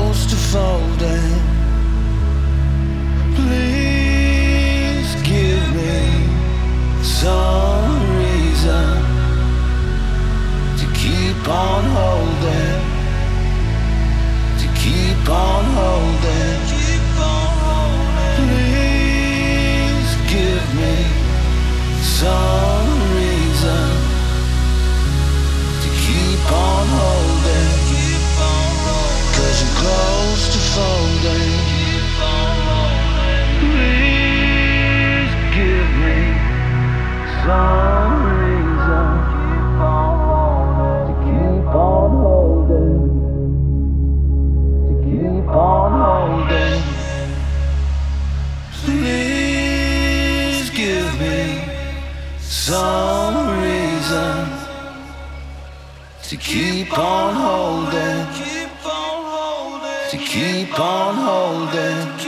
close to down, Please give me some reason to keep on holding. To keep on holding. Please give me some reason to keep on holding close to folding. Please give me some reason to keep on holding. To keep on holding. Please give me some reason to keep on holding keep on holding.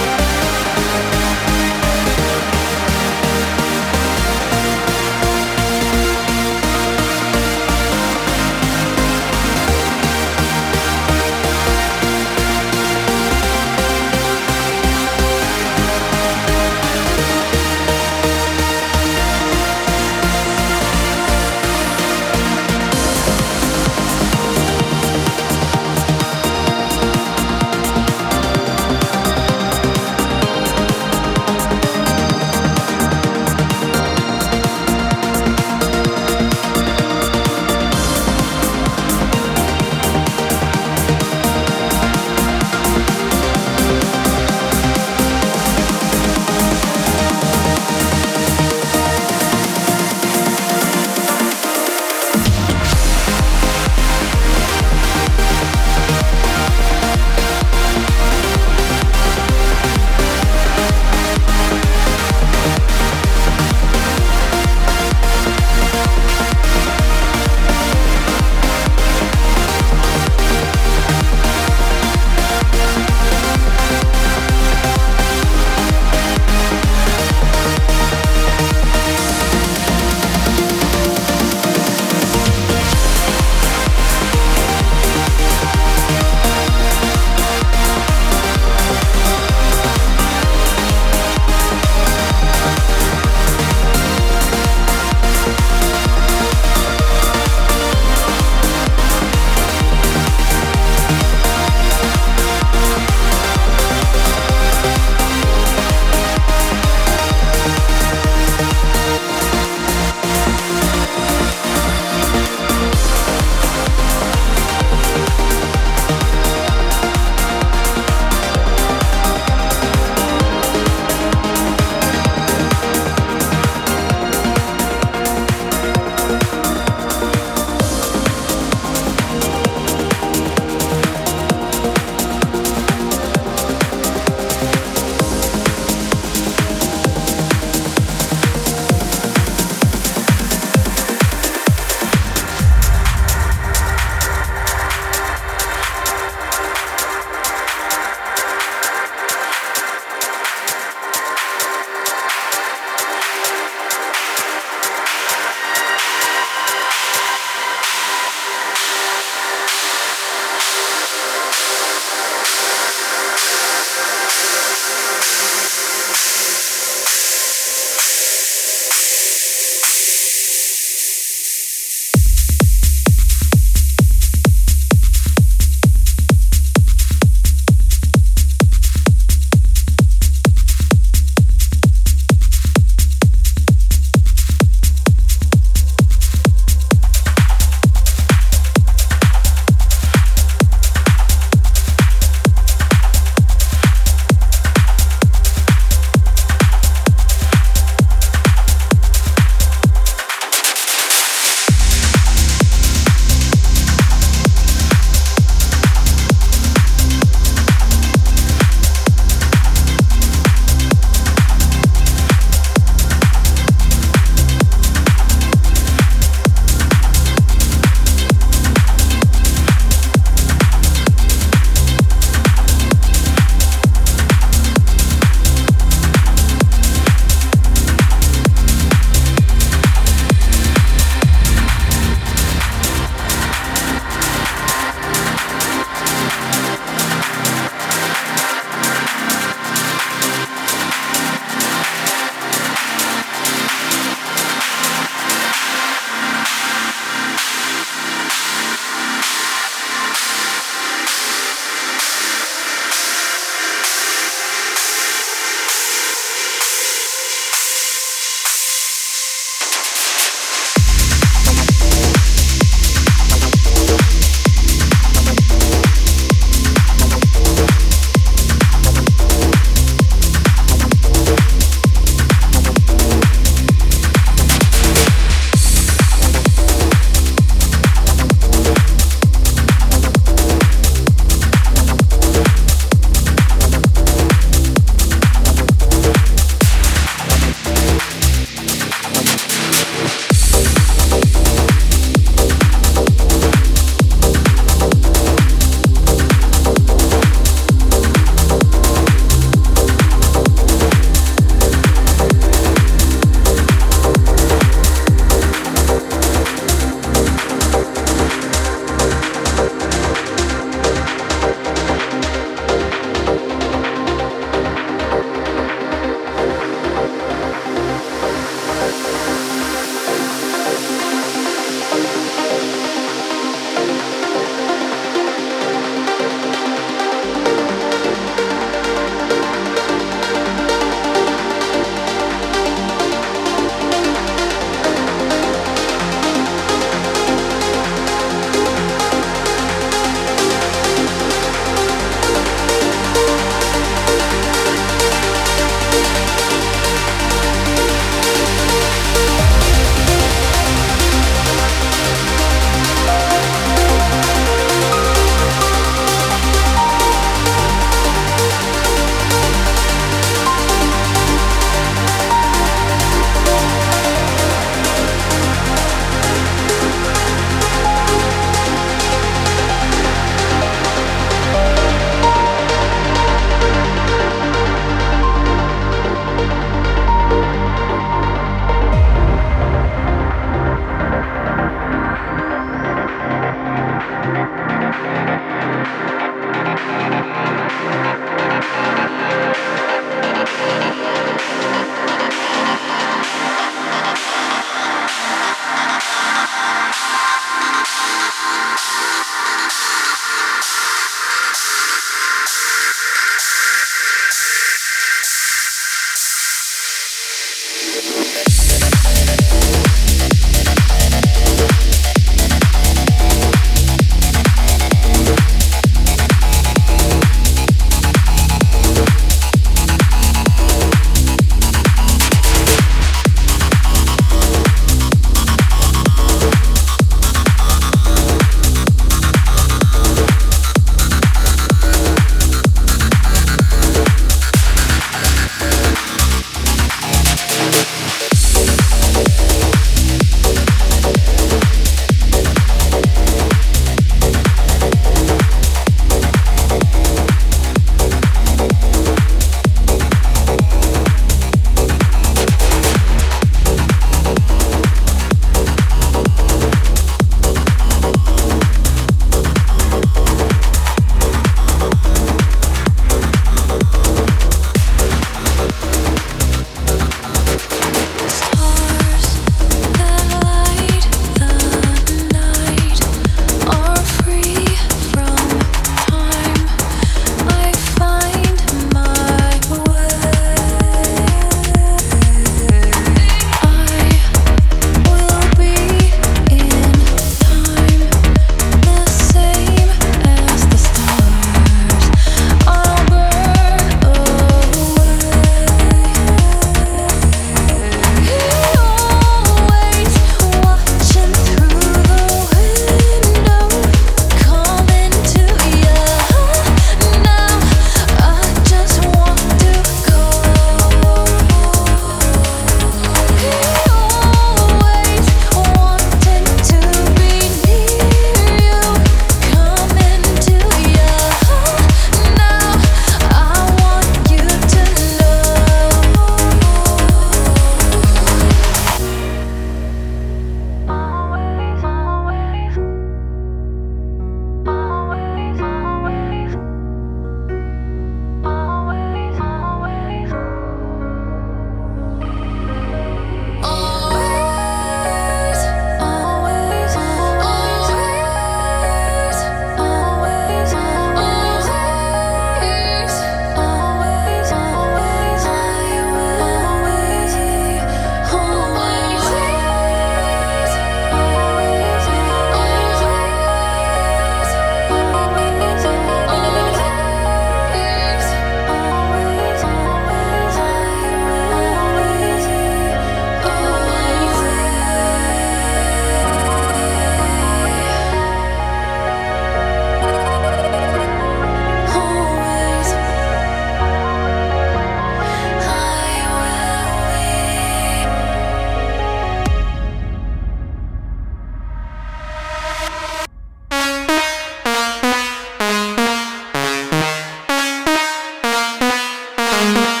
you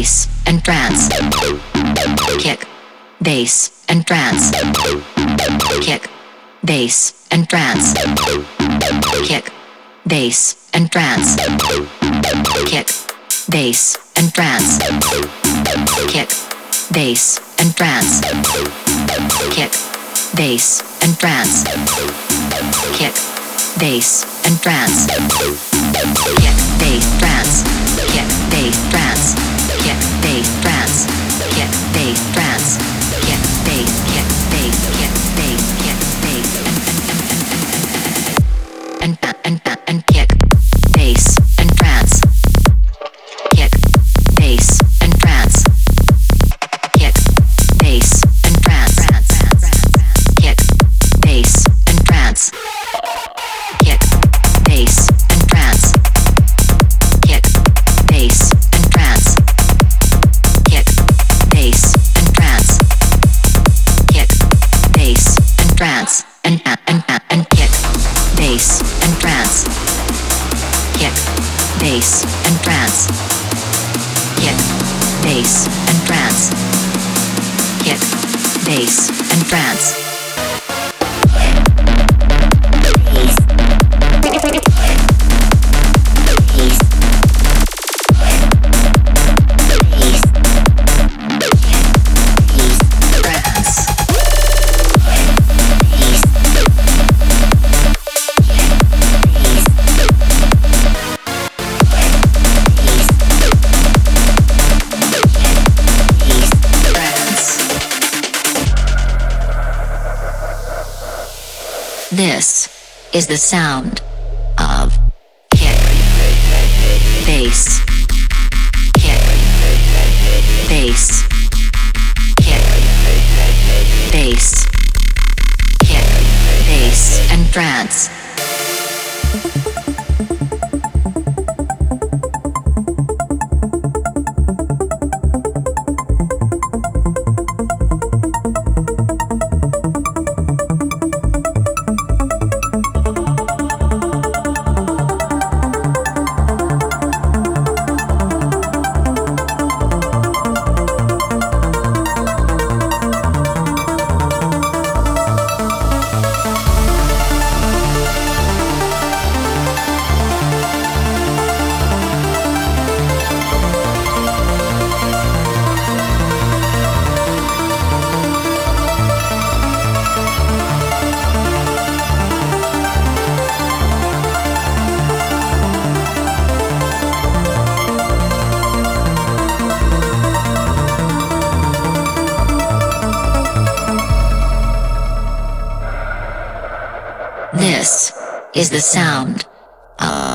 bass, and trance. Kick, bass, and trance. Kick, bass, and trance. Kick, bass, and trance. Kick, bass, and trance. Kick, bass, and trance. Kick, bass, and trance. Kick, bass, and trance. Kick, bass, trance. Kick, bass, trance. Get bass trance. Get bass trance. Get bass. and uh, and uh, and kick, bass and trance. Kick, bass and trance. Kick, bass and trance. Kick, bass and trance. is the sound. This is the sound of.